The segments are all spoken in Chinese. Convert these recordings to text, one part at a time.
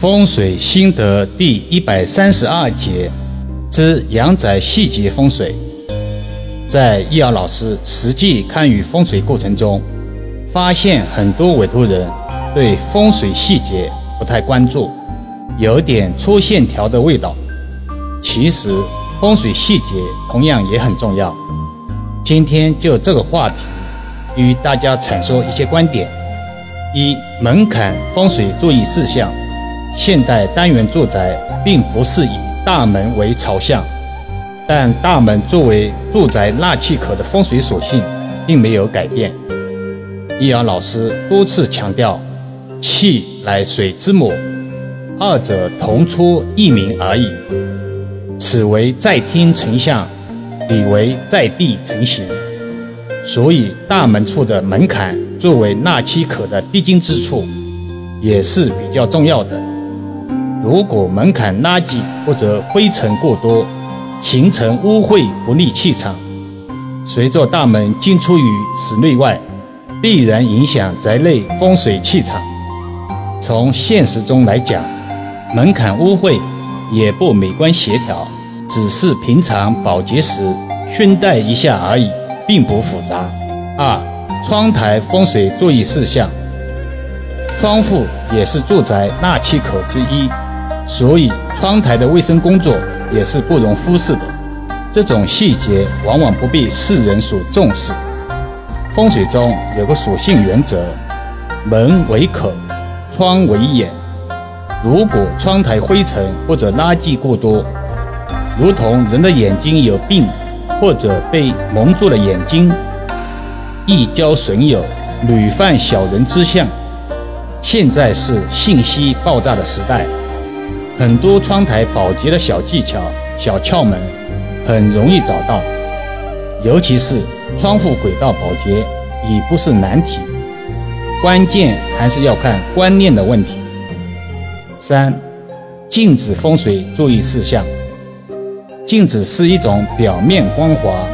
风水心得第一百三十二节之阳宅细节风水，在易遥老师实际看与风水过程中，发现很多委托人对风水细节不太关注，有点粗线条的味道。其实风水细节同样也很重要。今天就这个话题，与大家阐述一些观点：一、门槛风水注意事项。现代单元住宅并不是以大门为朝向，但大门作为住宅纳气口的风水属性并没有改变。易遥老师多次强调，气乃水之母，二者同出一名而已。此为在天成象，彼为在地成形。所以大门处的门槛作为纳气口的必经之处，也是比较重要的。如果门槛垃圾或者灰尘过多，形成污秽不利气场，随着大门进出于室内外，必然影响宅内风水气场。从现实中来讲，门槛污秽也不美观协调，只是平常保洁时熏带一下而已，并不复杂。二、窗台风水注意事项，窗户也是住宅纳气口之一。所以，窗台的卫生工作也是不容忽视的。这种细节往往不被世人所重视。风水中有个属性原则：门为口，窗为眼。如果窗台灰尘或者垃圾过多，如同人的眼睛有病或者被蒙住了眼睛，易交损友，屡犯小人之相。现在是信息爆炸的时代。很多窗台保洁的小技巧、小窍门，很容易找到。尤其是窗户轨道保洁，已不是难题。关键还是要看观念的问题。三、镜子风水注意事项。镜子是一种表面光滑，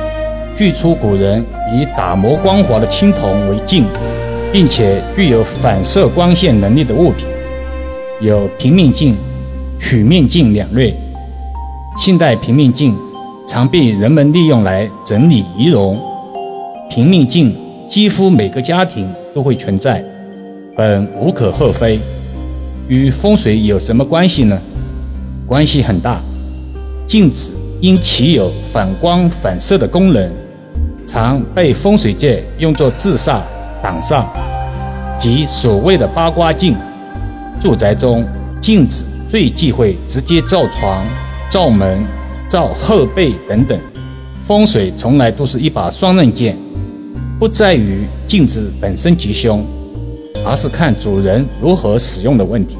据出古人以打磨光滑的青铜为镜，并且具有反射光线能力的物品，有平面镜。曲面镜两类，现代平面镜常被人们利用来整理仪容。平面镜几乎每个家庭都会存在，本无可厚非。与风水有什么关系呢？关系很大。镜子因其有反光反射的功能，常被风水界用作自煞挡煞，即所谓的八卦镜。住宅中镜子。最忌讳直接照床、照门、照后背等等。风水从来都是一把双刃剑，不在于镜子本身吉凶，而是看主人如何使用的问题。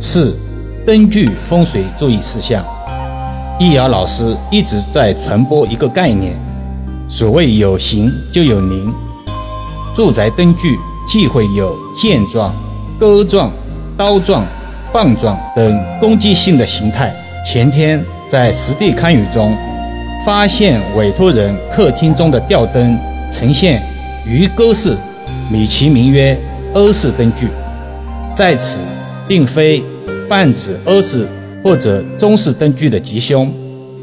四、灯具风水注意事项。易遥老师一直在传播一个概念：所谓有形就有灵。住宅灯具忌讳有剑状、钩状、刀状。棒状等攻击性的形态。前天在实地看雨中，发现委托人客厅中的吊灯呈现鱼钩式，美其名曰欧式灯具。在此，并非泛指欧式或者中式灯具的吉凶，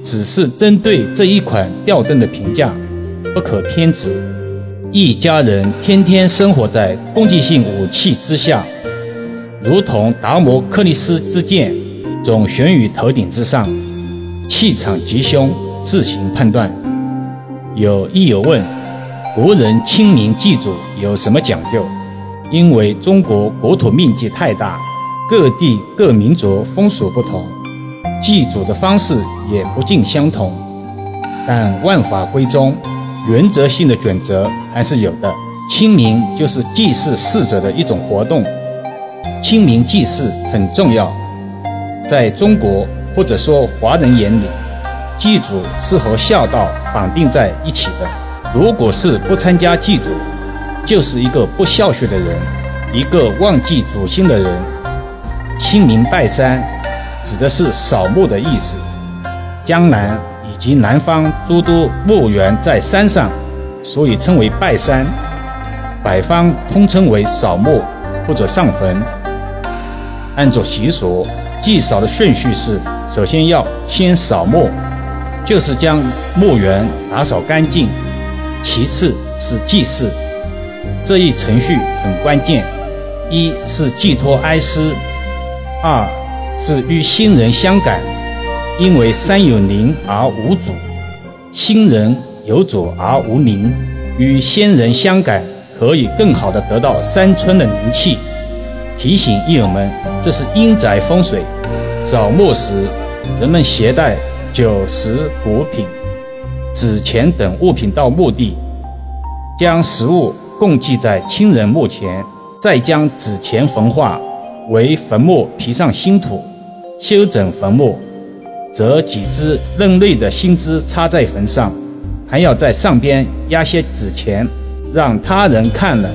只是针对这一款吊灯的评价，不可偏执。一家人天天生活在攻击性武器之下。如同达摩克利斯之剑，总悬于头顶之上，气场吉凶，自行判断。有亦友问：国人清明祭祖有什么讲究？因为中国国土面积太大，各地各民族风俗不同，祭祖的方式也不尽相同。但万法归宗，原则性的准则还是有的。清明就是祭祀逝者的一种活动。清明祭祀很重要，在中国或者说华人眼里，祭祖是和孝道绑定在一起的。如果是不参加祭祖，就是一个不孝顺的人，一个忘记祖先的人。清明拜山，指的是扫墓的意思。江南以及南方诸多墓园在山上，所以称为拜山。北方通称为扫墓或者上坟。按照习俗，祭扫的顺序是：首先要先扫墓，就是将墓园打扫干净；其次是祭祀，这一程序很关键。一是寄托哀思，二是与新人相感，因为山有灵而无主，新人有主而无灵，与先人相感，可以更好的得到山村的灵气。提醒义友们，这是阴宅风水。扫墓时，人们携带酒食果品、纸钱等物品到墓地，将食物供祭在亲人墓前。再将纸钱焚化为坟墓皮上新土，修整坟墓，折几枝嫩绿的新枝插在坟上，还要在上边压些纸钱，让他人看了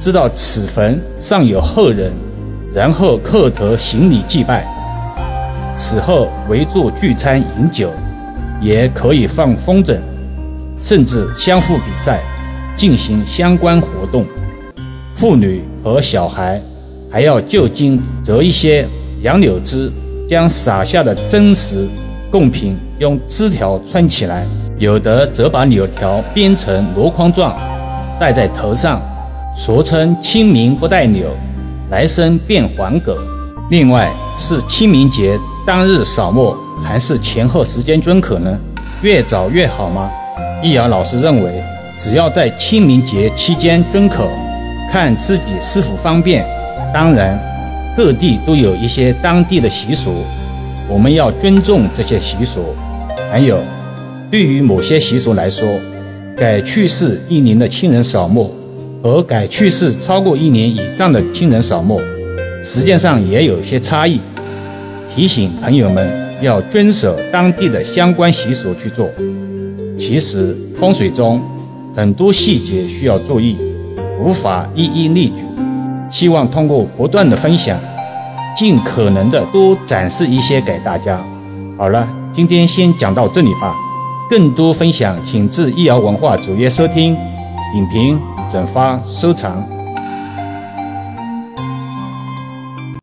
知道此坟上有后人，然后叩头行礼祭拜。此后围坐聚餐饮酒，也可以放风筝，甚至相互比赛，进行相关活动。妇女和小孩还要就近折一些杨柳枝，将撒下的真实贡品用枝条穿起来，有的则把柳条编成箩筐状，戴在头上，俗称“清明不戴柳，来生变黄狗”。另外，是清明节当日扫墓，还是前后时间均可呢？越早越好吗？易遥老师认为，只要在清明节期间均可。看自己是否方便，当然，各地都有一些当地的习俗，我们要尊重这些习俗。还有，对于某些习俗来说，改去世一年的亲人扫墓和改去世超过一年以上的亲人扫墓，实际上也有些差异。提醒朋友们要遵守当地的相关习俗去做。其实风水中很多细节需要注意。无法一一列举，希望通过不断的分享，尽可能的多展示一些给大家。好了，今天先讲到这里吧。更多分享，请至易瑶文化主页收听、点评、转发、收藏。